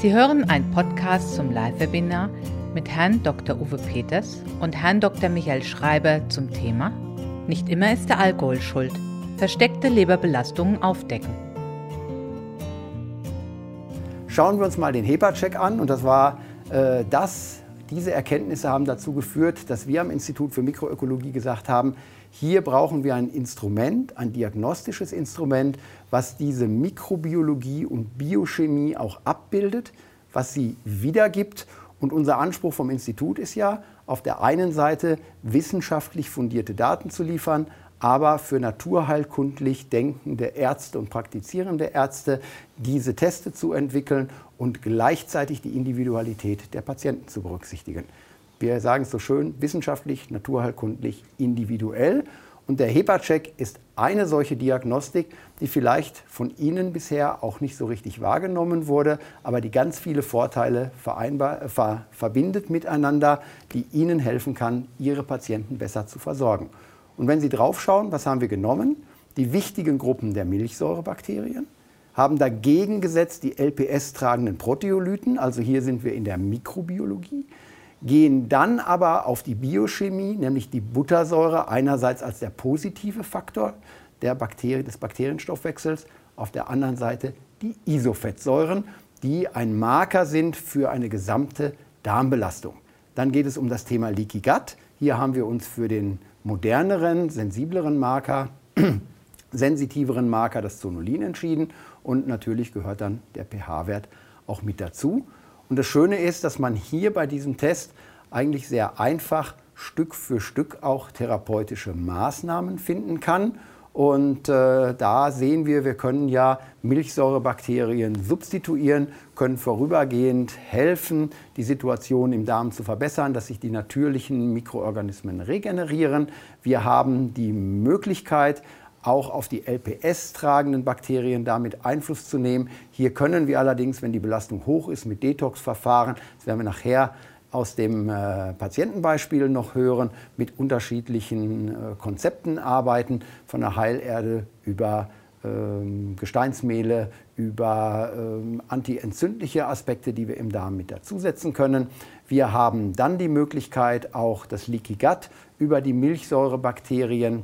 Sie hören einen Podcast zum Live-Webinar mit Herrn Dr. Uwe Peters und Herrn Dr. Michael Schreiber zum Thema Nicht immer ist der Alkohol schuld. Versteckte Leberbelastungen aufdecken. Schauen wir uns mal den HEPA-Check an und das war äh, das, diese Erkenntnisse haben dazu geführt, dass wir am Institut für Mikroökologie gesagt haben, hier brauchen wir ein Instrument, ein diagnostisches Instrument, was diese Mikrobiologie und Biochemie auch abbildet, was sie wiedergibt. Und unser Anspruch vom Institut ist ja, auf der einen Seite wissenschaftlich fundierte Daten zu liefern, aber für naturheilkundlich denkende Ärzte und praktizierende Ärzte diese Teste zu entwickeln und gleichzeitig die Individualität der Patienten zu berücksichtigen. Wir sagen es so schön, wissenschaftlich, naturheilkundlich, individuell. Und der HEPA-Check ist eine solche Diagnostik, die vielleicht von Ihnen bisher auch nicht so richtig wahrgenommen wurde, aber die ganz viele Vorteile vereinbar, ver, verbindet miteinander, die Ihnen helfen kann, Ihre Patienten besser zu versorgen. Und wenn Sie draufschauen, was haben wir genommen? Die wichtigen Gruppen der Milchsäurebakterien, haben dagegen gesetzt die LPS-tragenden Proteolyten, also hier sind wir in der Mikrobiologie, gehen dann aber auf die Biochemie, nämlich die Buttersäure einerseits als der positive Faktor der Bakterie, des Bakterienstoffwechsels, auf der anderen Seite die Isofettsäuren, die ein Marker sind für eine gesamte Darmbelastung. Dann geht es um das Thema Leaky Gut. Hier haben wir uns für den moderneren, sensibleren Marker, sensitiveren Marker, das Zonulin, entschieden. Und natürlich gehört dann der pH-Wert auch mit dazu. Und das Schöne ist, dass man hier bei diesem Test eigentlich sehr einfach Stück für Stück auch therapeutische Maßnahmen finden kann. Und äh, da sehen wir, wir können ja Milchsäurebakterien substituieren, können vorübergehend helfen, die Situation im Darm zu verbessern, dass sich die natürlichen Mikroorganismen regenerieren. Wir haben die Möglichkeit, auch auf die LPS-tragenden Bakterien damit Einfluss zu nehmen. Hier können wir allerdings, wenn die Belastung hoch ist, mit Detox-Verfahren, das werden wir nachher aus dem äh, Patientenbeispiel noch hören, mit unterschiedlichen äh, Konzepten arbeiten, von der Heilerde über ähm, Gesteinsmehle, über ähm, antientzündliche Aspekte, die wir im Darm mit dazusetzen können. Wir haben dann die Möglichkeit, auch das Leaky Gut über die Milchsäurebakterien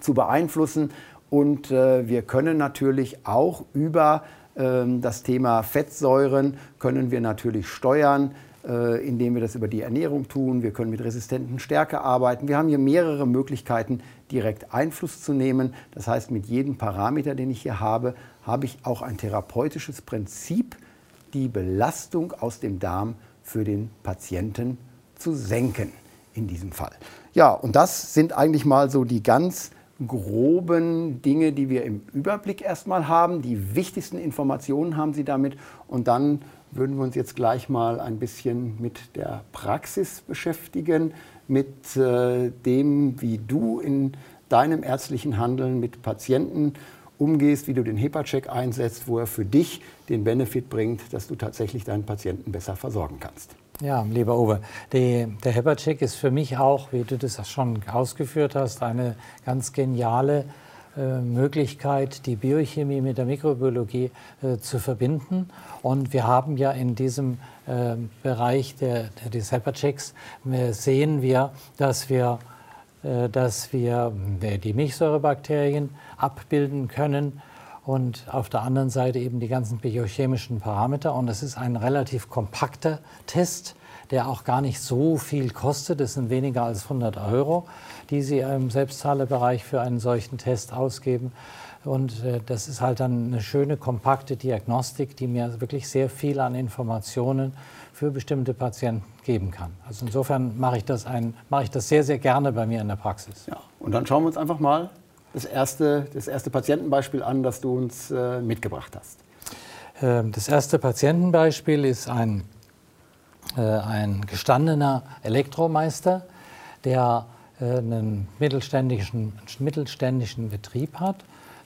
zu beeinflussen. Und äh, wir können natürlich auch über ähm, das Thema Fettsäuren können wir natürlich steuern, äh, indem wir das über die Ernährung tun. Wir können mit resistenten Stärke arbeiten. Wir haben hier mehrere Möglichkeiten, direkt Einfluss zu nehmen. Das heißt, mit jedem Parameter, den ich hier habe, habe ich auch ein therapeutisches Prinzip, die Belastung aus dem Darm für den Patienten zu senken in diesem Fall. Ja, und das sind eigentlich mal so die ganz groben Dinge, die wir im Überblick erstmal haben. Die wichtigsten Informationen haben Sie damit. Und dann würden wir uns jetzt gleich mal ein bisschen mit der Praxis beschäftigen, mit äh, dem, wie du in deinem ärztlichen Handeln mit Patienten umgehst, wie du den HEPA-Check einsetzt, wo er für dich den Benefit bringt, dass du tatsächlich deinen Patienten besser versorgen kannst. Ja, lieber Uwe, die, der Heppercheck ist für mich auch, wie du das schon ausgeführt hast, eine ganz geniale äh, Möglichkeit, die Biochemie mit der Mikrobiologie äh, zu verbinden. Und wir haben ja in diesem äh, Bereich der, der, des Hepperchecks äh, sehen wir, dass wir, äh, dass wir äh, die Milchsäurebakterien abbilden können und auf der anderen Seite eben die ganzen biochemischen Parameter. Und es ist ein relativ kompakter Test, der auch gar nicht so viel kostet. Das sind weniger als 100 Euro, die Sie im Selbstzahlerbereich für einen solchen Test ausgeben. Und äh, das ist halt dann eine schöne, kompakte Diagnostik, die mir wirklich sehr viel an Informationen für bestimmte Patienten geben kann. Also insofern mache ich das, ein, mache ich das sehr, sehr gerne bei mir in der Praxis. Ja, und dann schauen wir uns einfach mal das erste, das erste Patientenbeispiel an, das du uns äh, mitgebracht hast? Ähm, das erste Patientenbeispiel ist ein, äh, ein gestandener Elektromeister, der äh, einen mittelständischen, mittelständischen Betrieb hat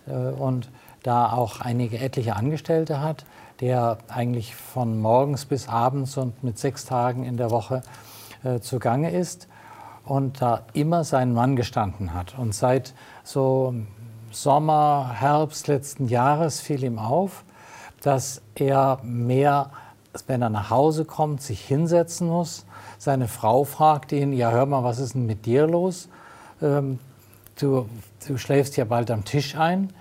äh, und da auch einige etliche Angestellte hat, der eigentlich von morgens bis abends und mit sechs Tagen in der Woche äh, zugange ist und da immer seinen Mann gestanden hat. Und seit so Sommer, Herbst letzten Jahres fiel ihm auf, dass er mehr wenn er nach Hause kommt, sich hinsetzen muss. Seine Frau fragt ihn, ja hör mal, was ist denn mit dir los? Ähm, du, du schläfst ja bald am Tisch ein.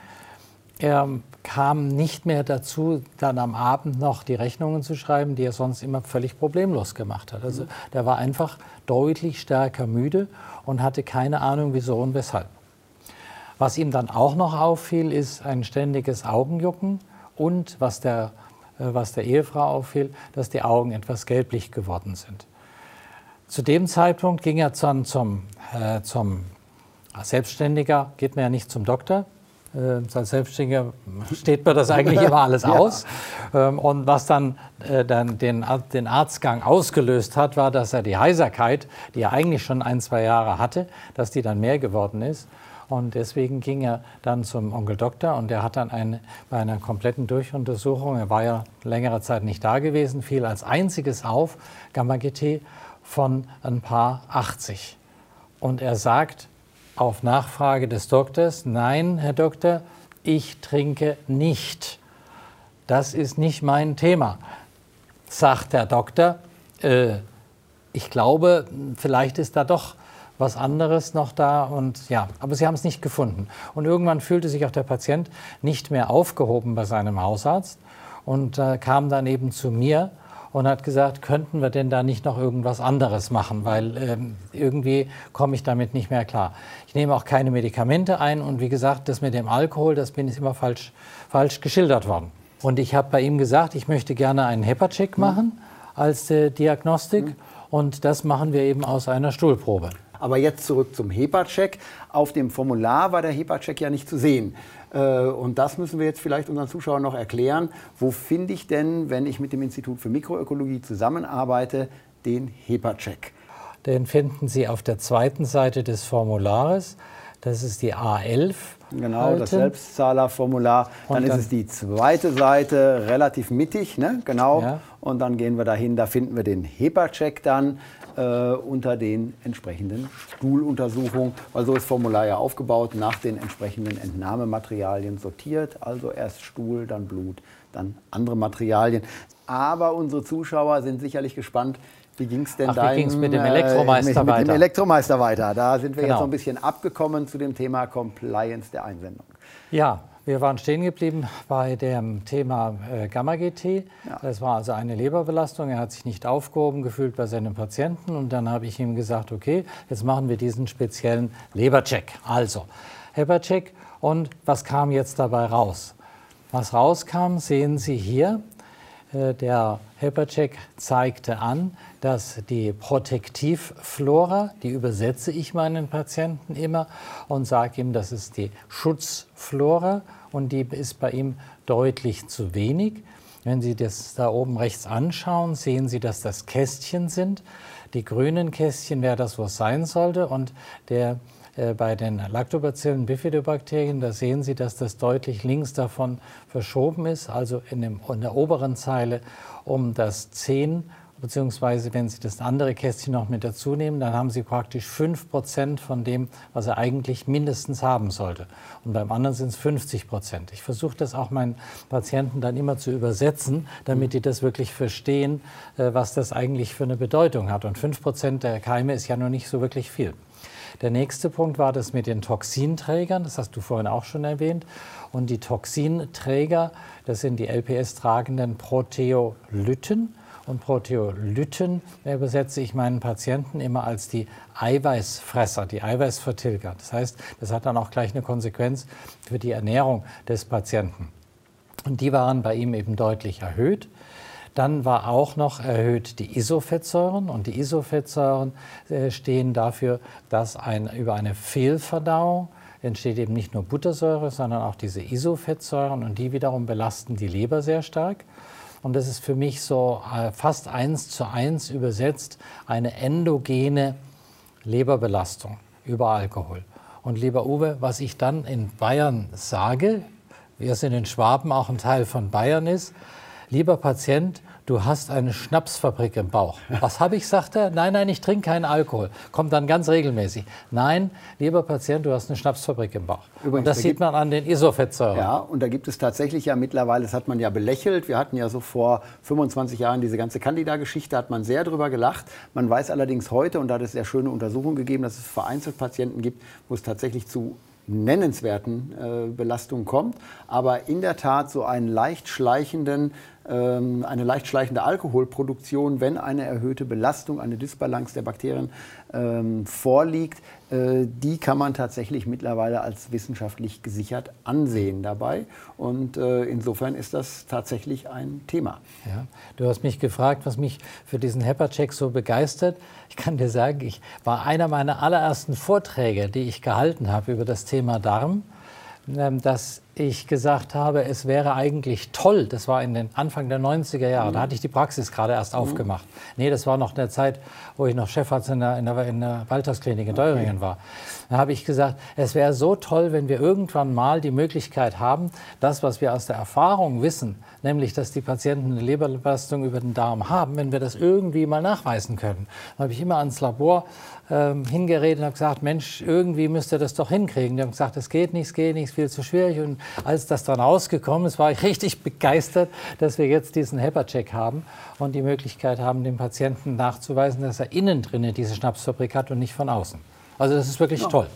Er kam nicht mehr dazu, dann am Abend noch die Rechnungen zu schreiben, die er sonst immer völlig problemlos gemacht hat. Also der war einfach deutlich stärker müde und hatte keine Ahnung, wieso und weshalb. Was ihm dann auch noch auffiel, ist ein ständiges Augenjucken und was der, äh, was der Ehefrau auffiel, dass die Augen etwas gelblich geworden sind. Zu dem Zeitpunkt ging er dann zum, äh, zum Selbstständiger, geht man ja nicht zum Doktor, als Selbstständiger steht mir das eigentlich immer alles ja. aus. Ähm, und was dann, äh, dann den, den Arztgang ausgelöst hat, war, dass er die Heiserkeit, die er eigentlich schon ein, zwei Jahre hatte, dass die dann mehr geworden ist. Und deswegen ging er dann zum Onkel Doktor und der hat dann eine, bei einer kompletten Durchuntersuchung, er war ja längere Zeit nicht da gewesen, fiel als einziges auf Gamma-GT von ein paar 80. Und er sagt, auf Nachfrage des Doktors, nein, Herr Doktor, ich trinke nicht. Das ist nicht mein Thema, sagt der Doktor. Äh, ich glaube, vielleicht ist da doch was anderes noch da und ja, aber sie haben es nicht gefunden. Und irgendwann fühlte sich auch der Patient nicht mehr aufgehoben bei seinem Hausarzt und äh, kam dann eben zu mir und hat gesagt, könnten wir denn da nicht noch irgendwas anderes machen, weil ähm, irgendwie komme ich damit nicht mehr klar. Ich nehme auch keine Medikamente ein und wie gesagt, das mit dem Alkohol, das bin ich immer falsch, falsch geschildert worden. Und ich habe bei ihm gesagt, ich möchte gerne einen HEPA-Check mhm. machen als äh, Diagnostik mhm. und das machen wir eben aus einer Stuhlprobe. Aber jetzt zurück zum HEPA-Check. Auf dem Formular war der HEPA-Check ja nicht zu sehen. Äh, und das müssen wir jetzt vielleicht unseren Zuschauern noch erklären. Wo finde ich denn, wenn ich mit dem Institut für Mikroökologie zusammenarbeite, den HEPA-Check? Den finden Sie auf der zweiten Seite des Formulares. Das ist die A11. Genau, halten. das Selbstzahlerformular. Dann, dann, ist es die zweite Seite relativ mittig, ne? genau. Ja. Und dann gehen wir dahin, da finden wir den HEPA-Check dann äh, unter den entsprechenden Stuhluntersuchungen, weil so ist Formular ja aufgebaut, nach den entsprechenden Entnahmematerialien sortiert, also erst Stuhl, dann Blut, dann andere Materialien. Aber unsere Zuschauer sind sicherlich gespannt, wie ging es denn Ach, dein, mit dem Elektromeister äh, mit, mit, dem Elektromeister weiter? Da sind wir genau. jetzt so ein bisschen abgekommen zu dem Thema Compliance der Einsendung. Ja, wir waren stehen geblieben bei dem Thema äh, Gamma-GT. Ja. Das war also eine Leberbelastung. Er hat sich nicht aufgehoben gefühlt bei seinem Patienten. Und dann habe ich ihm gesagt, okay, jetzt machen wir diesen speziellen Lebercheck. Also, Lebercheck. Und was kam jetzt dabei raus? Was rauskam, sehen Sie hier. Äh, der HEPA-Check zeigte an, dass die Protektivflora, die übersetze ich meinen Patienten immer und sage ihm, das ist die Schutzflora und die ist bei ihm deutlich zu wenig. Wenn Sie das da oben rechts anschauen, sehen Sie, dass das Kästchen sind. Die grünen Kästchen wäre das, was sein sollte. Und der, bei den Lactobacillen Bifidobakterien, da sehen Sie, dass das deutlich links davon verschoben ist, also in, dem, in der oberen Zeile um das 10 beziehungsweise wenn Sie das andere Kästchen noch mit dazu nehmen, dann haben Sie praktisch 5 Prozent von dem, was er eigentlich mindestens haben sollte. Und beim anderen sind es 50 Prozent. Ich versuche das auch meinen Patienten dann immer zu übersetzen, damit die das wirklich verstehen, äh, was das eigentlich für eine Bedeutung hat. Und 5 Prozent der Keime ist ja noch nicht so wirklich viel. Der nächste Punkt war das mit den Toxinträgern, das hast du vorhin auch schon erwähnt. Und die Toxinträger, das sind die LPS-tragenden Proteolyten. Und Proteolyten übersetze ich meinen Patienten immer als die Eiweißfresser, die Eiweißvertilger. Das heißt, das hat dann auch gleich eine Konsequenz für die Ernährung des Patienten. Und die waren bei ihm eben deutlich erhöht. Dann war auch noch erhöht die Isofettsäuren und die Isofettsäuren äh, stehen dafür, dass ein, über eine Fehlverdauung entsteht eben nicht nur Buttersäure, sondern auch diese Isofettsäuren und die wiederum belasten die Leber sehr stark. Und das ist für mich so äh, fast eins zu eins übersetzt eine endogene Leberbelastung über Alkohol. Und lieber Uwe, was ich dann in Bayern sage, wir sind in Schwaben auch ein Teil von Bayern ist, lieber Patient, du hast eine Schnapsfabrik im Bauch. Was habe ich, sagt er? Nein, nein, ich trinke keinen Alkohol. Kommt dann ganz regelmäßig. Nein, lieber Patient, du hast eine Schnapsfabrik im Bauch. Übrigens, und das da sieht man an den Isofettsäuren. Ja, und da gibt es tatsächlich ja mittlerweile, das hat man ja belächelt, wir hatten ja so vor 25 Jahren diese ganze Candida-Geschichte, hat man sehr drüber gelacht. Man weiß allerdings heute, und da hat es sehr schöne Untersuchungen gegeben, dass es vereinzelt Patienten gibt, wo es tatsächlich zu nennenswerten äh, Belastungen kommt, aber in der Tat so einen leicht schleichenden eine leicht schleichende Alkoholproduktion, wenn eine erhöhte Belastung, eine Disbalance der Bakterien ähm, vorliegt, äh, die kann man tatsächlich mittlerweile als wissenschaftlich gesichert ansehen dabei. Und äh, insofern ist das tatsächlich ein Thema. Ja. Du hast mich gefragt, was mich für diesen HEPA-Check so begeistert. Ich kann dir sagen, ich war einer meiner allerersten Vorträge, die ich gehalten habe über das Thema Darm ähm, dass ich gesagt habe, es wäre eigentlich toll, das war in den Anfang der 90er Jahre, mhm. da hatte ich die Praxis gerade erst mhm. aufgemacht. Nee, das war noch in der Zeit, wo ich noch Chefarzt in der, in der, in der Waltersklinik in Deuringen war. Da habe ich gesagt, es wäre so toll, wenn wir irgendwann mal die Möglichkeit haben, das, was wir aus der Erfahrung wissen, nämlich, dass die Patienten eine Leberbelastung über den Darm haben, wenn wir das irgendwie mal nachweisen können. Da habe ich immer ans Labor ähm, hingeredet und habe gesagt, Mensch, irgendwie müsst ihr das doch hinkriegen. Die haben gesagt, es geht nicht, es geht nicht, ist viel zu schwierig. Und als das dann rausgekommen ist, war ich richtig begeistert, dass wir jetzt diesen HEPA-Check haben und die Möglichkeit haben, dem Patienten nachzuweisen, dass er innen drinne diese Schnapsfabrik hat und nicht von außen. Also das ist wirklich ja. toll.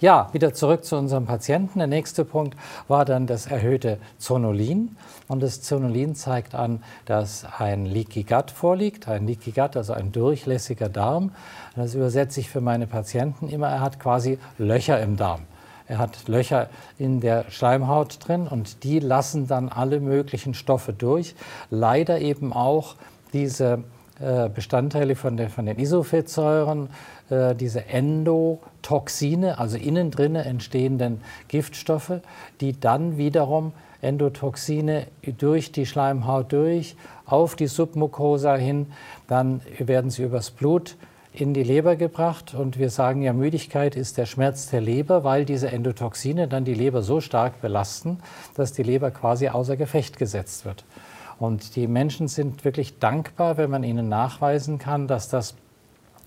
Ja, wieder zurück zu unserem Patienten. Der nächste Punkt war dann das erhöhte Zonulin. Und das Zonulin zeigt an, dass ein Leaky Gut vorliegt. Ein Leaky Gut, also ein durchlässiger Darm. Das übersetze ich für meine Patienten immer. Er hat quasi Löcher im Darm. Er hat Löcher in der Schleimhaut drin und die lassen dann alle möglichen Stoffe durch. Leider eben auch diese äh, Bestandteile von, der, von den Isofettsäuren, äh, diese Endotoxine, also innen drin entstehenden Giftstoffe, die dann wiederum Endotoxine durch die Schleimhaut durch auf die Submucosa hin, dann werden sie übers Blut in die Leber gebracht und wir sagen ja, Müdigkeit ist der Schmerz der Leber, weil diese Endotoxine dann die Leber so stark belasten, dass die Leber quasi außer Gefecht gesetzt wird. Und die Menschen sind wirklich dankbar, wenn man ihnen nachweisen kann, dass das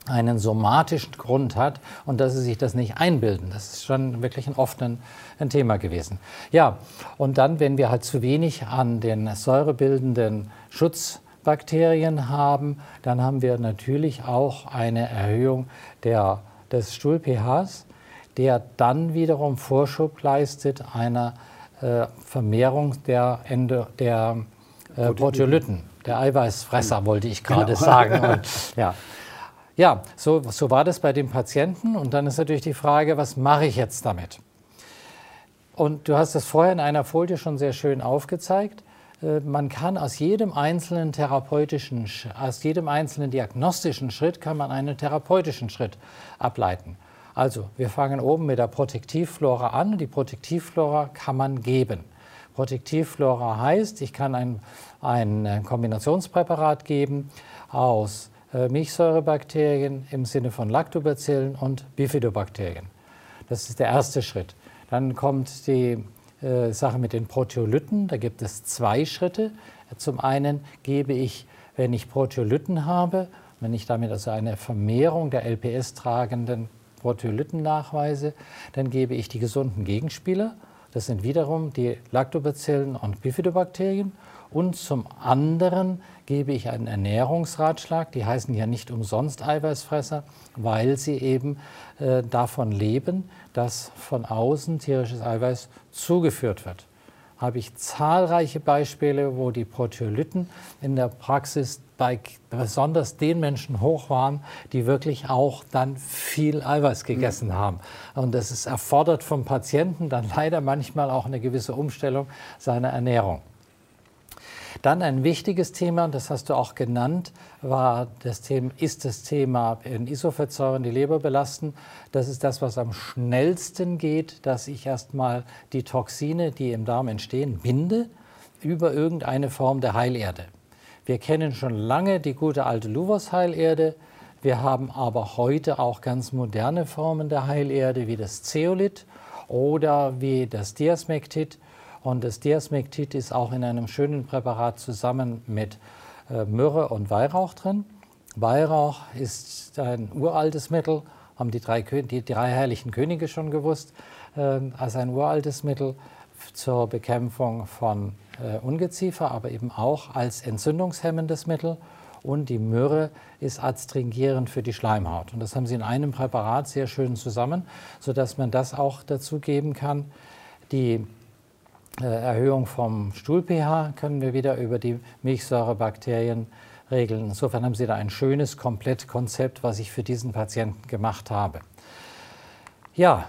einen somatischen Grund hat und dass sie sich das nicht einbilden. Das ist schon wirklich ein oft ein, Thema gewesen. Ja, und dann, wenn wir halt zu wenig an den säurebildenden Schutzbakterien haben, dann haben wir natürlich auch eine Erhöhung der, des Stuhl-pHs, der dann wiederum Vorschub leistet einer äh, Vermehrung der, Ende, der äh, Proteolyten, der Eiweißfresser, wollte ich gerade genau. sagen. Und, ja. Ja, so, so war das bei dem Patienten. Und dann ist natürlich die Frage, was mache ich jetzt damit? Und du hast das vorher in einer Folie schon sehr schön aufgezeigt. Äh, man kann aus jedem einzelnen therapeutischen, aus jedem einzelnen diagnostischen Schritt kann man einen therapeutischen Schritt ableiten. Also, wir fangen oben mit der Protektivflora an. Die Protektivflora kann man geben. Protektivflora heißt, ich kann ein, ein Kombinationspräparat geben aus äh, Milchsäurebakterien im Sinne von Lactobacillen und Bifidobakterien. Das ist der erste Schritt. Dann kommt die äh, Sache mit den Proteolyten. Da gibt es zwei Schritte. Zum einen gebe ich, wenn ich Proteolyten habe, wenn ich damit also eine Vermehrung der LPS-tragenden Proteolyten nachweise, dann gebe ich die gesunden Gegenspieler. Das sind wiederum die Lactobacillen und Bifidobakterien. Und zum anderen gebe ich einen Ernährungsratschlag. Die heißen ja nicht umsonst Eiweißfresser, weil sie eben äh, davon leben, dass von außen tierisches Eiweiß zugeführt wird. Habe ich zahlreiche Beispiele, wo die Proteolyten in der Praxis bei besonders den Menschen hoch waren, die wirklich auch dann viel Eiweiß gegessen haben. Und das ist erfordert vom Patienten dann leider manchmal auch eine gewisse Umstellung seiner Ernährung. Dann ein wichtiges Thema, das hast du auch genannt, war das Thema, ist das Thema in Isofettsäuren die Leber belasten. Das ist das, was am schnellsten geht, dass ich erstmal die Toxine, die im Darm entstehen, binde über irgendeine Form der Heilerde. Wir kennen schon lange die gute alte Luvos-Heilerde. Wir haben aber heute auch ganz moderne Formen der Heilerde wie das Zeolit oder wie das Diasmektit Und das Diasmektit ist auch in einem schönen Präparat zusammen mit äh, Myrrhe und Weihrauch drin. Weihrauch ist ein uraltes Mittel, haben die drei, die drei herrlichen Könige schon gewusst, äh, als ein uraltes Mittel zur Bekämpfung von äh, Ungeziefer, aber eben auch als entzündungshemmendes Mittel. Und die Myrrhe ist adstringierend für die Schleimhaut. Und das haben sie in einem Präparat sehr schön zusammen, sodass man das auch dazu geben kann. Die Erhöhung vom Stuhl-pH können wir wieder über die Milchsäurebakterien regeln. Insofern haben Sie da ein schönes Komplettkonzept, was ich für diesen Patienten gemacht habe. Ja,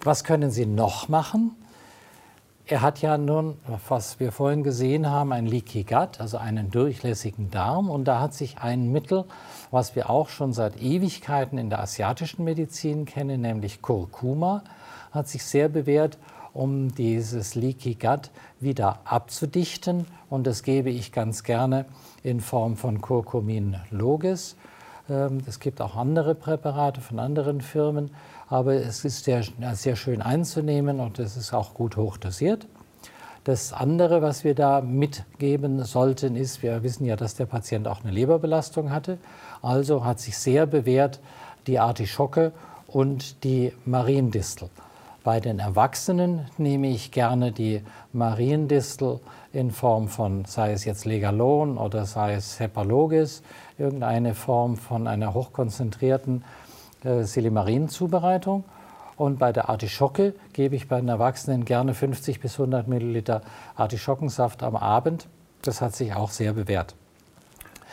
was können Sie noch machen? Er hat ja nun, was wir vorhin gesehen haben, ein Leaky Gut, also einen durchlässigen Darm. Und da hat sich ein Mittel, was wir auch schon seit Ewigkeiten in der asiatischen Medizin kennen, nämlich Kurkuma, hat sich sehr bewährt, um dieses Leaky Gut wieder abzudichten. Und das gebe ich ganz gerne in Form von Curcumin Logis. Ähm, es gibt auch andere Präparate von anderen Firmen, aber es ist sehr, sehr schön einzunehmen und es ist auch gut hochdosiert. Das andere, was wir da mitgeben sollten, ist, wir wissen ja, dass der Patient auch eine Leberbelastung hatte. Also hat sich sehr bewährt die Artischocke und die Mariendistel. Bei den Erwachsenen nehme ich gerne die Mariendistel in Form von, sei es jetzt Legalon oder sei es Hepalogis, irgendeine Form von einer hochkonzentrierten äh, Silimarin-Zubereitung. Und bei der Artischocke gebe ich bei den Erwachsenen gerne 50 bis 100 Milliliter Artischockensaft am Abend. Das hat sich auch sehr bewährt.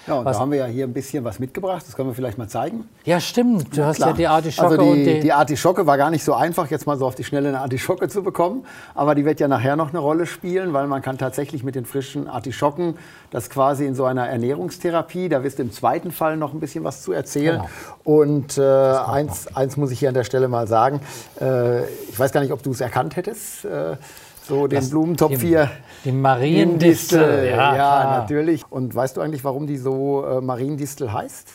Ja, und was, da haben wir ja hier ein bisschen was mitgebracht. Das können wir vielleicht mal zeigen. Ja, stimmt. Du ja, hast klar. ja die Artischocke. Also die, die, die, Artischocke war gar nicht so einfach, jetzt mal so auf die Schnelle eine Artischocke zu bekommen. Aber die wird ja nachher noch eine Rolle spielen, weil man kann tatsächlich mit den frischen Artischocken das quasi in so einer Ernährungstherapie, da wirst du im zweiten Fall noch ein bisschen was zu erzählen. Genau. Und äh, eins, eins muss ich hier an der Stelle mal sagen. Äh, ich weiß gar nicht, ob du es erkannt hättest. Äh, so den das, Blumentopf hier. Die Mariendistel. Ja, ja natürlich. Und weißt du eigentlich, warum die so äh, Mariendistel heißt?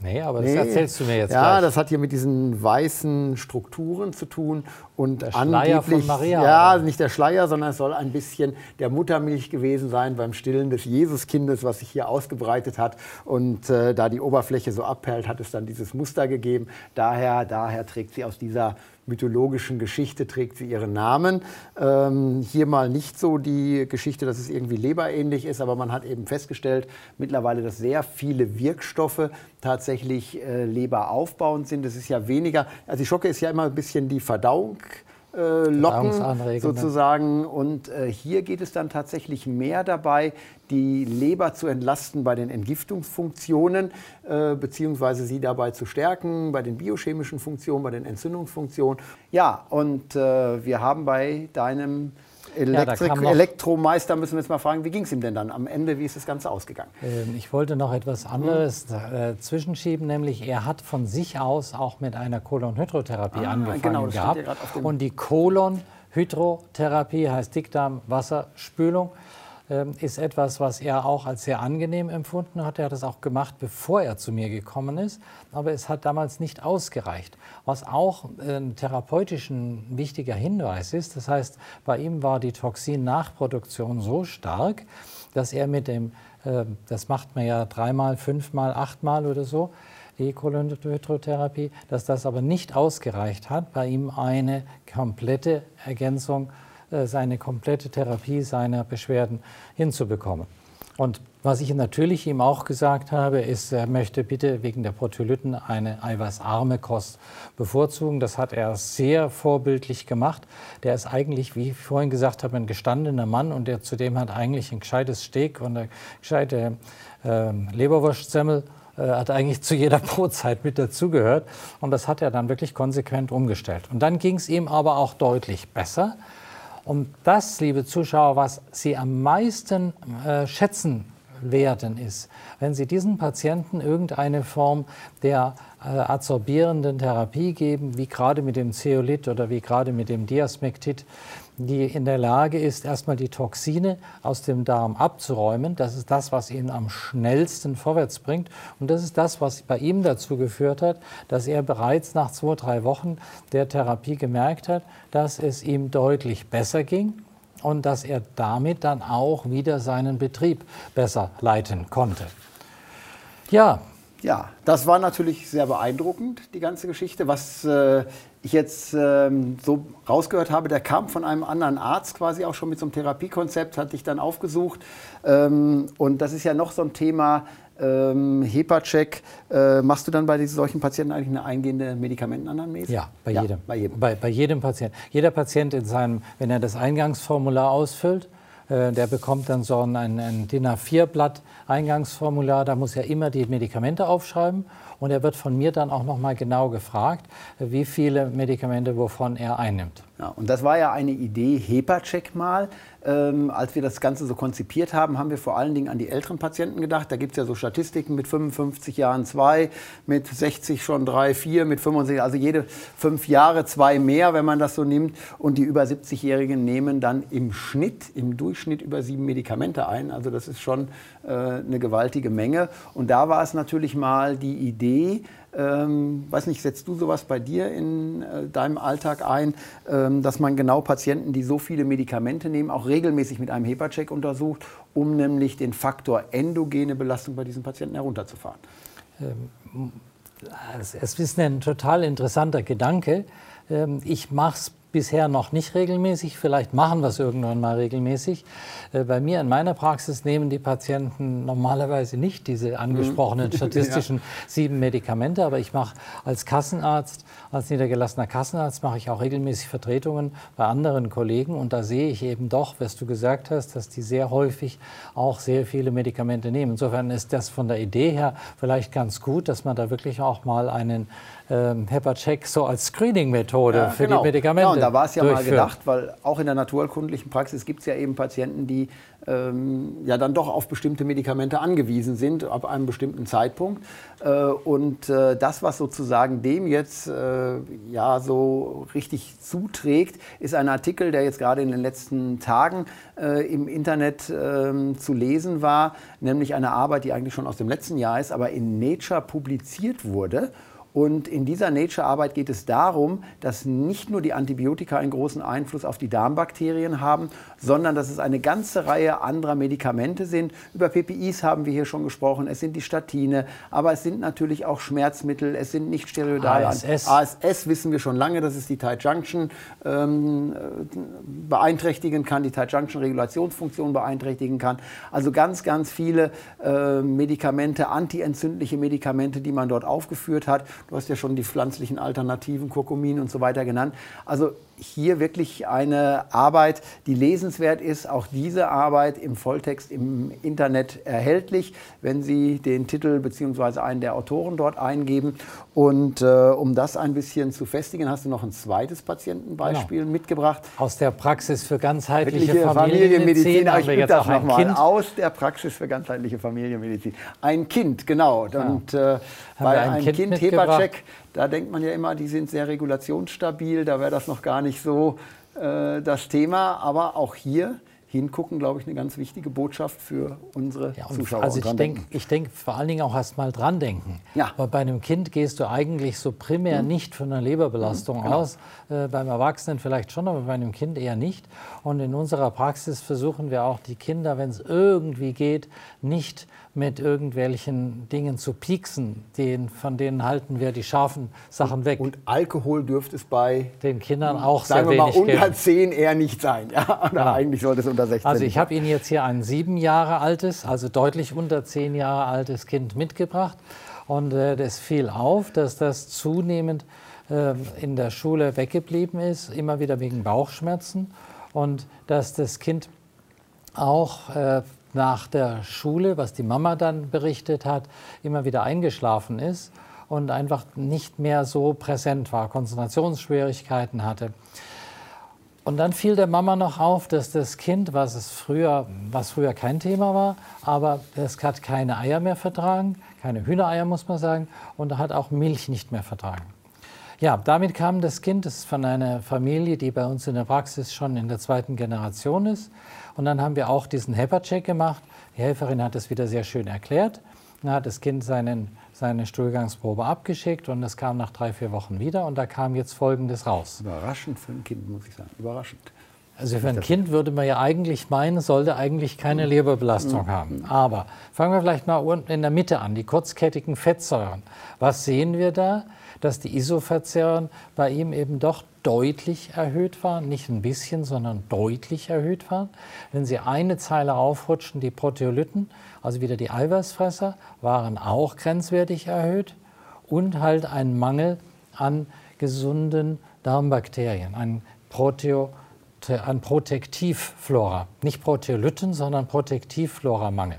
Nee, aber das nee. erzählst du mir jetzt Ja, gleich. das hat hier mit diesen weißen Strukturen zu tun. Und der Schleier von Maria. Ja, oder? nicht der Schleier, sondern es soll ein bisschen der Muttermilch gewesen sein beim Stillen des Jesuskindes, was sich hier ausgebreitet hat. Und äh, da die Oberfläche so abperlt, hat es dann dieses Muster gegeben. Daher, daher trägt sie aus dieser mythologischen Geschichte trägt sie ihren Namen. Ähm, hier mal nicht so die Geschichte, dass es irgendwie leberähnlich ist, aber man hat eben festgestellt mittlerweile, dass sehr viele Wirkstoffe tatsächlich äh, leberaufbauend sind. Das ist ja weniger, also die Schocke ist ja immer ein bisschen die Verdauung locken sozusagen. Und äh, hier geht es dann tatsächlich mehr dabei, die Leber zu entlasten bei den Entgiftungsfunktionen, äh, beziehungsweise sie dabei zu stärken, bei den biochemischen Funktionen, bei den Entzündungsfunktionen. Ja, und äh, wir haben bei deinem Elektrik ja, Elektromeister müssen wir jetzt mal fragen, wie ging es ihm denn dann am Ende, wie ist das Ganze ausgegangen? Ähm, ich wollte noch etwas anderes mhm. zwischenschieben, nämlich er hat von sich aus auch mit einer Kolonhydrotherapie ah, angefangen genau, gehabt. Und die Kolonhydrotherapie heißt Dickdarm, Wasserspülung. Ähm, ist etwas, was er auch als sehr angenehm empfunden hat. Er hat es auch gemacht, bevor er zu mir gekommen ist, aber es hat damals nicht ausgereicht. Was auch ein therapeutisch ein wichtiger Hinweis ist, das heißt, bei ihm war die Toxinnachproduktion so stark, dass er mit dem, ähm, das macht man ja dreimal, fünfmal, achtmal oder so, die Kolonhydrotherapie, dass das aber nicht ausgereicht hat, bei ihm eine komplette Ergänzung äh, seine komplette Therapie seiner Beschwerden hinzubekommen. Und was ich natürlich ihm auch gesagt habe, ist, er möchte bitte wegen der Proteolyten eine eiweißarme Kost bevorzugen. Das hat er sehr vorbildlich gemacht. Der ist eigentlich, wie ich vorhin gesagt habe, ein gestandener Mann und der zudem hat eigentlich ein gescheites Steak und eine gescheite äh, Leberwurstsemmel äh, hat eigentlich zu jeder Brotzeit mit dazugehört. Und das hat er dann wirklich konsequent umgestellt. Und dann ging es ihm aber auch deutlich besser. Und das, liebe Zuschauer, was Sie am meisten äh, schätzen werden, ist, wenn Sie diesen Patienten irgendeine Form der äh, adsorbierenden Therapie geben, wie gerade mit dem Zeolit oder wie gerade mit dem Diasmektit, die in der Lage ist, erstmal die Toxine aus dem Darm abzuräumen. Das ist das, was ihn am schnellsten vorwärts bringt. Und das ist das, was bei ihm dazu geführt hat, dass er bereits nach zwei, drei Wochen der Therapie gemerkt hat, dass es ihm deutlich besser ging und dass er damit dann auch wieder seinen Betrieb besser leiten konnte. Ja. Ja, das war natürlich sehr beeindruckend, die ganze Geschichte. Was äh, ich jetzt ähm, so rausgehört habe, der kam von einem anderen Arzt quasi auch schon mit so einem Therapiekonzept, hat dich dann aufgesucht. Ähm, und das ist ja noch so ein Thema, ähm, HEPA-Check. Äh, machst du dann bei solchen Patienten eigentlich eine eingehende Medikamentenanamnese? Ja, bei ja, jedem. Bei jedem. Bei, bei jedem Patienten. Jeder Patient in seinem, wenn er das Eingangsformular ausfüllt, äh, der bekommt dann so ein, ein DIN A4-Blatt Eingangsformular. Da muss er immer die Medikamente aufschreiben und er wird von mir dann auch noch mal genau gefragt, wie viele Medikamente wovon er einnimmt. Ja, und das war ja eine Idee, HEPA-Check mal. Ähm, als wir das Ganze so konzipiert haben, haben wir vor allen Dingen an die älteren Patienten gedacht. Da gibt es ja so Statistiken mit 55 Jahren zwei, mit 60 schon drei, vier, mit 65, also jede fünf Jahre zwei mehr, wenn man das so nimmt. Und die über 70-Jährigen nehmen dann im Schnitt, im Durchschnitt über sieben Medikamente ein. Also das ist schon äh, eine gewaltige Menge. Und da war es natürlich mal die Idee, ähm, weiß nicht, setzt du sowas bei dir in äh, deinem Alltag ein, ähm, dass man genau Patienten, die so viele Medikamente nehmen, auch regelmäßig mit einem HEPA-Check untersucht, um nämlich den Faktor endogene Belastung bei diesen Patienten herunterzufahren? Ähm, es ist ein total interessanter Gedanke. Ähm, ich mache es bisher noch nicht regelmäßig. Vielleicht machen wir es irgendwann mal regelmäßig. Äh, bei mir in meiner Praxis nehmen die Patienten normalerweise nicht diese angesprochenen mhm. statistischen ja. sieben Medikamente, aber ich mache als Kassenarzt, als niedergelassener Kassenarzt, mache ich auch regelmäßig Vertretungen bei anderen Kollegen und da sehe ich eben doch, was du gesagt hast, dass die sehr häufig auch sehr viele Medikamente nehmen. Insofern ist das von der Idee her vielleicht ganz gut, dass man da wirklich auch mal einen ähm, HEPA-Check so als Screening-Methode ja, für genau. die Medikamente. Ja, und da war es ja mal gedacht, weil auch in der naturkundlichen Praxis gibt es ja eben Patienten, die ähm, ja dann doch auf bestimmte Medikamente angewiesen sind ab einem bestimmten Zeitpunkt. Äh, und äh, das, was sozusagen dem jetzt äh, ja so richtig zuträgt, ist ein Artikel, der jetzt gerade in den letzten Tagen äh, im Internet ähm, zu lesen war, nämlich eine Arbeit, die eigentlich schon aus dem letzten Jahr ist, aber in Nature publiziert wurde. Und in dieser Nature-Arbeit geht es darum, dass nicht nur die Antibiotika einen großen Einfluss auf die Darmbakterien haben, sondern dass es eine ganze Reihe anderer Medikamente sind. Über PPIs haben wir hier schon gesprochen. Es sind die Statine, aber es sind natürlich auch Schmerzmittel, es sind nicht steroidale ASS. ASS wissen wir schon lange, dass es die Tight Junction ähm, beeinträchtigen kann, die Tight Junction Regulationsfunktion beeinträchtigen kann. Also ganz, ganz viele äh, Medikamente, antientzündliche Medikamente, die man dort aufgeführt hat. Du hast ja schon die pflanzlichen Alternativen, Kurkumin und so weiter genannt. Also hier wirklich eine Arbeit, die lesenswert ist. Auch diese Arbeit im Volltext im Internet erhältlich, wenn Sie den Titel bzw. einen der Autoren dort eingeben. Und äh, um das ein bisschen zu festigen, hast du noch ein zweites Patientenbeispiel genau. mitgebracht. Aus der Praxis für ganzheitliche Familienmedizin. Familienmedizin. Ich das nochmal. Aus der Praxis für ganzheitliche Familienmedizin. Ein Kind, genau. Und äh, bei einem Kind, kind Hebercheck da denkt man ja immer, die sind sehr regulationsstabil, da wäre das noch gar nicht so äh, das Thema. Aber auch hier hingucken, glaube ich, eine ganz wichtige Botschaft für unsere ja, Zuschauer. Also ich denke denk vor allen Dingen auch erst mal dran denken. Ja. Weil bei einem Kind gehst du eigentlich so primär mhm. nicht von einer Leberbelastung mhm, genau. aus. Äh, beim Erwachsenen vielleicht schon, aber bei einem Kind eher nicht. Und in unserer Praxis versuchen wir auch die Kinder, wenn es irgendwie geht, nicht mit irgendwelchen Dingen zu pieksen. Den, von denen halten wir die scharfen Sachen weg. Und Alkohol dürfte es bei den Kindern auch sagen sehr wir mal, wenig unter 10 eher nicht sein. Ja, oder genau. eigentlich sollte es unter 16 Also ich habe Ihnen jetzt hier ein sieben Jahre altes, also deutlich unter zehn Jahre altes Kind mitgebracht. Und äh, das fiel auf, dass das zunehmend äh, in der Schule weggeblieben ist, immer wieder wegen Bauchschmerzen. Und dass das Kind auch äh, nach der Schule, was die Mama dann berichtet hat, immer wieder eingeschlafen ist und einfach nicht mehr so präsent war, Konzentrationsschwierigkeiten hatte. Und dann fiel der Mama noch auf, dass das Kind, was es früher, was früher kein Thema war, aber es hat keine Eier mehr vertragen, keine Hühnereier muss man sagen, und hat auch Milch nicht mehr vertragen. Ja, damit kam das Kind, das ist von einer Familie, die bei uns in der Praxis schon in der zweiten Generation ist. Und dann haben wir auch diesen HEPA-Check gemacht. Die Helferin hat es wieder sehr schön erklärt. Dann hat das Kind seinen seine Stuhlgangsprobe abgeschickt und es kam nach drei, vier Wochen wieder und da kam jetzt Folgendes raus. Überraschend für ein Kind, muss ich sagen. Überraschend. Also für ein Kind würde man ja eigentlich meinen, sollte eigentlich keine. Leberbelastung mhm. haben. Aber fangen wir vielleicht mal unten in der Mitte an, die kurzkettigen Fettsäuren. Was sehen wir da? Dass die Isofettsäuren bei ihm eben doch deutlich erhöht waren, nicht ein bisschen, sondern deutlich erhöht waren. Wenn Sie eine Zeile aufrutschen, die Proteolyten, also wieder die Eiweißfresser, waren auch grenzwertig erhöht und halt ein Mangel an gesunden Darmbakterien, ein Proteo an Protektivflora. Nicht Proteolyten, sondern Protektivflora-Mangel.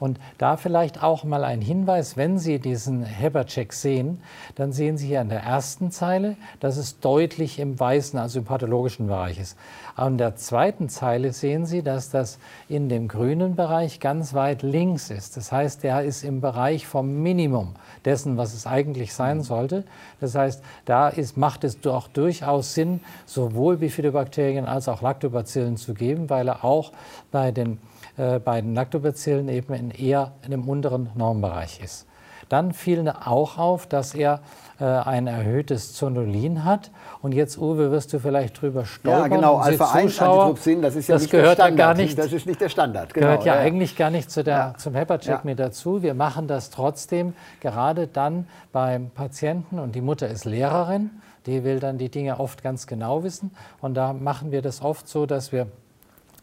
Und da vielleicht auch mal ein Hinweis, wenn Sie diesen Heber-Check sehen, dann sehen Sie hier an der ersten Zeile, dass es deutlich im weißen, also im pathologischen Bereich ist. An der zweiten Zeile sehen Sie, dass das in dem grünen Bereich ganz weit links ist. Das heißt, der ist im Bereich vom Minimum dessen, was es eigentlich sein sollte. Das heißt, da ist, macht es doch durchaus Sinn, sowohl Bifidobakterien als auch Lactobacillen zu geben, weil er auch bei den bei den Lactobacillen eben in eher in dem unteren Normbereich ist. Dann fiel auch auf, dass er äh, ein erhöhtes Zonulin hat. Und jetzt, Uwe, wirst du vielleicht drüber stolpern. Ja, genau, Alpha-1-Antitrypsin, das ist ja das nicht gehört der Standard. Gar nicht, das ist nicht der Standard. Genau, gehört ja, ja, eigentlich gar nicht zu der, ja. zum HEPA-Check ja. mit dazu. Wir machen das trotzdem, gerade dann beim Patienten und die Mutter ist Lehrerin. Die will dann die Dinge oft ganz genau wissen. Und da machen wir das oft so, dass wir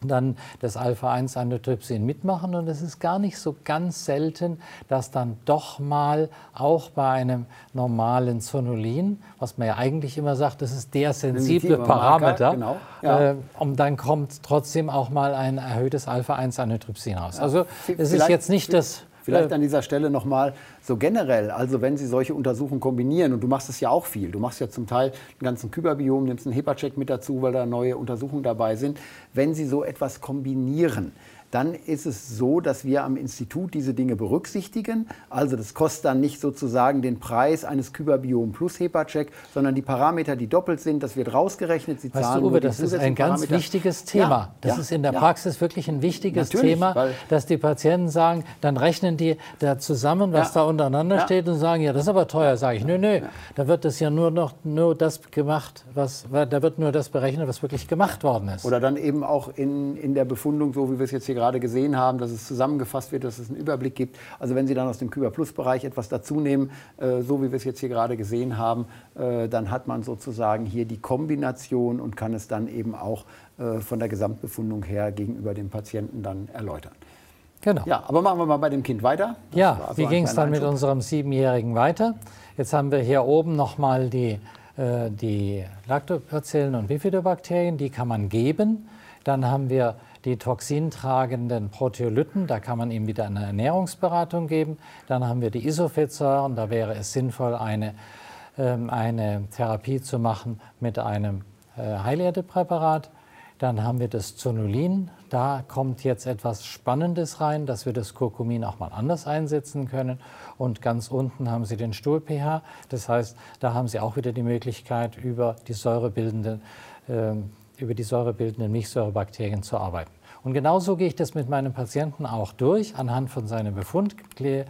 dann das Alpha-1-Antitrypsin mitmachen. Und es ist gar nicht so ganz selten, dass dann doch mal auch bei einem normalen Zonulin, was man ja eigentlich immer sagt, das ist der sensible Parameter, genau. ja. äh, und dann kommt trotzdem auch mal ein erhöhtes Alpha-1-Antitrypsin raus. Also es ist jetzt nicht das Vielleicht an dieser Stelle nochmal so generell, also wenn Sie solche Untersuchungen kombinieren, und du machst es ja auch viel, du machst ja zum Teil den ganzen Kyberbiom, nimmst einen HEPA-Check mit dazu, weil da neue Untersuchungen dabei sind, wenn Sie so etwas kombinieren, dann ist es so, dass wir am Institut diese Dinge berücksichtigen. Also das kostet dann nicht sozusagen den Preis eines Kyberbiom plus HEPA-Check, sondern die Parameter, die doppelt sind, das wird rausgerechnet. Sie weißt du, Uwe, das ist ein ganz Parameter. wichtiges Thema. Ja, das ja, ist in der ja. Praxis wirklich ein wichtiges Natürlich, Thema, dass die Patienten sagen, dann rechnen die da zusammen, was da untereinander steht und sagen, ja, das ist aber teuer. Sage ich, nö, nö, da wird das ja nur noch nur das gemacht, was, da wird nur das berechnet, was wirklich gemacht worden ist. Oder dann eben auch in, in der Befundung, so wie wir es jetzt hier gerade gesehen haben, dass es zusammengefasst wird, dass es einen Überblick gibt. Also wenn Sie dann aus dem Kyber Plus Bereich etwas dazu nehmen, äh, so wie wir es jetzt hier gerade gesehen haben, äh, dann hat man sozusagen hier die Kombination und kann es dann eben auch äh, von der Gesamtbefundung her gegenüber dem Patienten dann erläutern. Genau. Ja, aber machen wir mal bei dem Kind weiter. Das ja, so wie ging es dann mit unserem Siebenjährigen weiter? Jetzt haben wir hier oben nochmal die, äh, die Lactobacillen und Bifidobakterien, die kann man geben. Dann haben wir die toxintragenden Proteolyten, da kann man ihm wieder eine Ernährungsberatung geben. Dann haben wir die Isofettsäuren, da wäre es sinnvoll, eine, ähm, eine Therapie zu machen mit einem äh, Heilerdepräparat. Dann haben wir das Zonulin. Da kommt jetzt etwas Spannendes rein, dass wir das Kurkumin auch mal anders einsetzen können. Und ganz unten haben Sie den Stuhl-pH. Das heißt, da haben Sie auch wieder die Möglichkeit, über die säurebildenden äh, über die säurebildenden Milchsäurebakterien zu arbeiten. Und genauso gehe ich das mit meinem Patienten auch durch. Anhand von seinem Befund gehe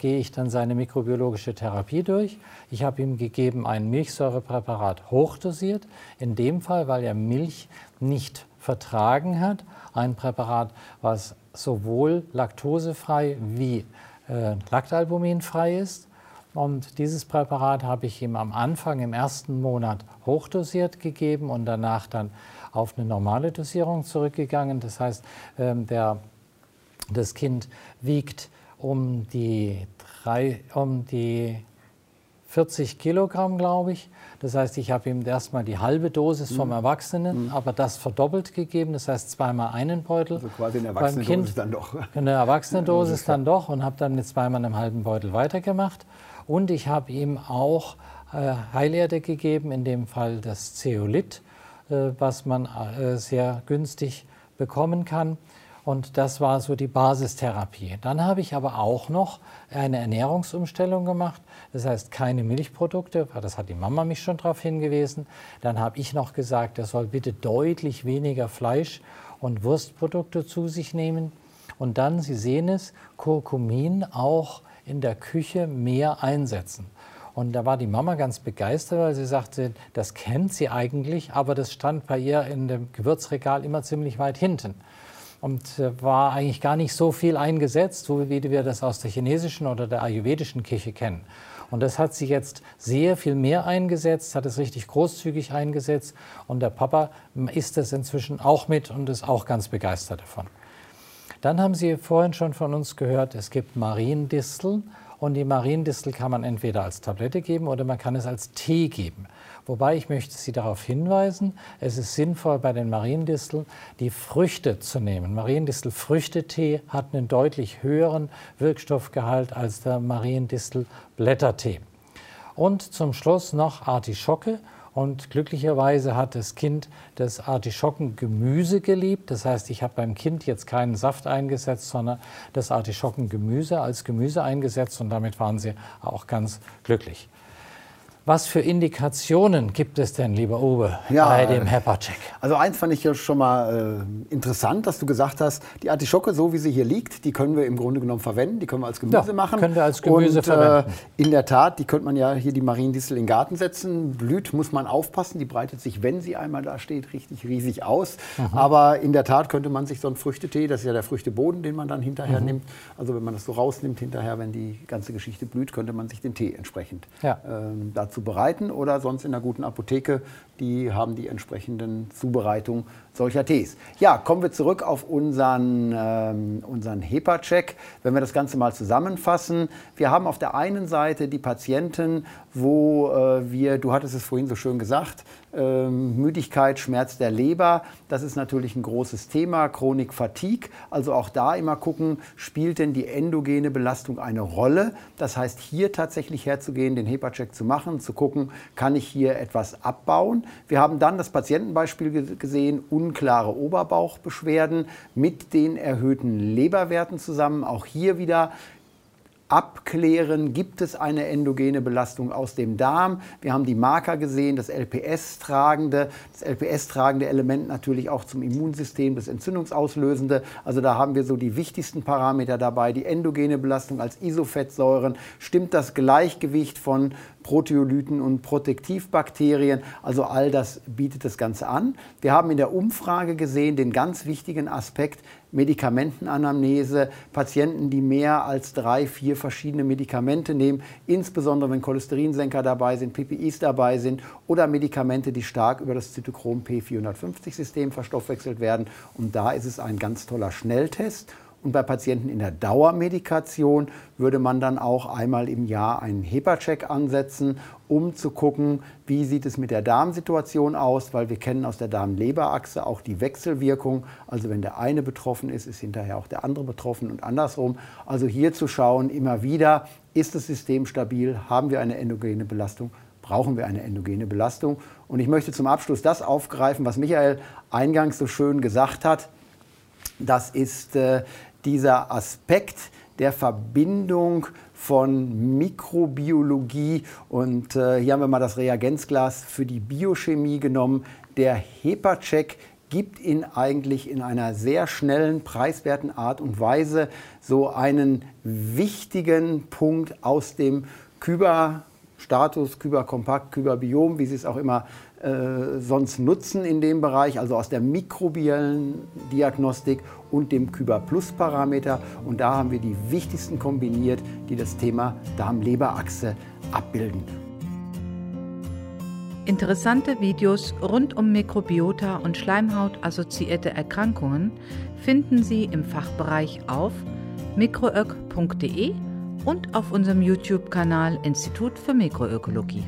ich dann seine mikrobiologische Therapie durch. Ich habe ihm gegeben ein Milchsäurepräparat hochdosiert, in dem Fall, weil er Milch nicht vertragen hat. Ein Präparat, was sowohl laktosefrei wie äh, lactalbuminfrei ist. Und dieses Präparat habe ich ihm am Anfang im ersten Monat hochdosiert gegeben und danach dann auf eine normale Dosierung zurückgegangen. Das heißt, ähm, der, das Kind wiegt um die, drei, um die 40 Kilogramm, glaube ich. Das heißt, ich habe ihm erstmal die halbe Dosis vom mhm. Erwachsenen, mhm. aber das verdoppelt gegeben. Das heißt, zweimal einen Beutel. Also quasi eine Erwachsenendosis dann doch. Eine Erwachsenendosis dann doch und habe dann mit zweimal einem halben Beutel weitergemacht. Und ich habe ihm auch äh, Heilerde gegeben, in dem Fall das Zeolit, äh, was man äh, sehr günstig bekommen kann. Und das war so die Basistherapie. Dann habe ich aber auch noch eine Ernährungsumstellung gemacht. Das heißt, keine Milchprodukte, das hat die Mama mich schon darauf hingewiesen. Dann habe ich noch gesagt, er soll bitte deutlich weniger Fleisch und Wurstprodukte zu sich nehmen. Und dann, Sie sehen es, Kurkumin auch in der Küche mehr einsetzen. Und da war die Mama ganz begeistert, weil sie sagte, das kennt sie eigentlich, aber das stand bei ihr in dem Gewürzregal immer ziemlich weit hinten und äh, war eigentlich gar nicht so viel eingesetzt, so wie wir das aus der chinesischen oder der ayurvedischen Küche kennen. Und das hat sie jetzt sehr viel mehr eingesetzt, hat es richtig großzügig eingesetzt. Und der Papa isst es inzwischen auch mit und ist auch ganz begeistert davon. Dann haben Sie vorhin schon von uns gehört, es gibt Mariendisteln. Und die Mariendistel kann man entweder als Tablette geben oder man kann es als Tee geben. Wobei ich möchte Sie darauf hinweisen, es ist sinnvoll bei den Mariendisteln die Früchte zu nehmen. Mariendistel-Früchtetee hat einen deutlich höheren Wirkstoffgehalt als der Mariendistel-Blättertee. Und zum Schluss noch Artischocke. Und glücklicherweise hat das Kind das Artischockengemüse geliebt. Das heißt, ich habe beim Kind jetzt keinen Saft eingesetzt, sondern das Artischockengemüse als Gemüse eingesetzt und damit waren sie auch ganz glücklich. Was für Indikationen gibt es denn, lieber Uwe, ja, bei dem HEPA-Check? Also eins fand ich ja schon mal äh, interessant, dass du gesagt hast, die Artischocke, so wie sie hier liegt, die können wir im Grunde genommen verwenden, die können wir als Gemüse ja, machen. können wir als Gemüse Und, äh, verwenden. Äh, in der Tat, die könnte man ja hier die Mariendistel in den Garten setzen. Blüht, muss man aufpassen, die breitet sich, wenn sie einmal da steht, richtig riesig aus. Mhm. Aber in der Tat könnte man sich so einen Früchtetee, das ist ja der Früchteboden, den man dann hinterher mhm. nimmt, also wenn man das so rausnimmt hinterher, wenn die ganze Geschichte blüht, könnte man sich den Tee entsprechend ja. ähm, dazu zu bereiten oder sonst in einer guten Apotheke. Die haben die entsprechenden Zubereitungen solcher Tees. Ja, kommen wir zurück auf unseren, ähm, unseren HEPA-Check. Wenn wir das Ganze mal zusammenfassen. Wir haben auf der einen Seite die Patienten, wo äh, wir, du hattest es vorhin so schön gesagt, ähm, Müdigkeit, Schmerz der Leber, das ist natürlich ein großes Thema, Chronik Fatigue. Also auch da immer gucken, spielt denn die endogene Belastung eine Rolle? Das heißt, hier tatsächlich herzugehen, den HEPA-Check zu machen, zu gucken, kann ich hier etwas abbauen? Wir haben dann das Patientenbeispiel gesehen, unklare Oberbauchbeschwerden mit den erhöhten Leberwerten zusammen. Auch hier wieder abklären, gibt es eine endogene Belastung aus dem Darm. Wir haben die Marker gesehen, das LPS-tragende, das LPS-tragende Element natürlich auch zum Immunsystem, das entzündungsauslösende. Also da haben wir so die wichtigsten Parameter dabei. Die endogene Belastung als Isofettsäuren, stimmt das Gleichgewicht von Proteolyten und Protektivbakterien. Also all das bietet das Ganze an. Wir haben in der Umfrage gesehen den ganz wichtigen Aspekt Medikamentenanamnese, Patienten, die mehr als drei, vier verschiedene Medikamente nehmen, insbesondere wenn Cholesterinsenker dabei sind, PPIs dabei sind oder Medikamente, die stark über das Zytochrom P450-System verstoffwechselt werden. Und da ist es ein ganz toller Schnelltest. Und bei Patienten in der Dauermedikation würde man dann auch einmal im Jahr einen HEPA-Check ansetzen, um zu gucken, wie sieht es mit der Darmsituation aus, weil wir kennen aus der Darm-Leber-Achse auch die Wechselwirkung. Also wenn der eine betroffen ist, ist hinterher auch der andere betroffen und andersrum. Also hier zu schauen, immer wieder, ist das System stabil, haben wir eine endogene Belastung, brauchen wir eine endogene Belastung. Und ich möchte zum Abschluss das aufgreifen, was Michael eingangs so schön gesagt hat. Das ist äh, dieser Aspekt der Verbindung von Mikrobiologie und äh, hier haben wir mal das Reagenzglas für die Biochemie genommen. Der HEPA-Check gibt Ihnen eigentlich in einer sehr schnellen, preiswerten Art und Weise so einen wichtigen Punkt aus dem Kyber-Status, Kyber-Kompakt, Kyber-Biom, wie Sie es auch immer äh, sonst nutzen in dem Bereich, also aus der mikrobiellen Diagnostik und dem Kyber Plus Parameter. Und da haben wir die wichtigsten kombiniert, die das Thema Darm-Leber-Achse abbilden. Interessante Videos rund um Mikrobiota und Schleimhaut-assoziierte Erkrankungen finden Sie im Fachbereich auf mikroök.de und auf unserem YouTube-Kanal Institut für Mikroökologie.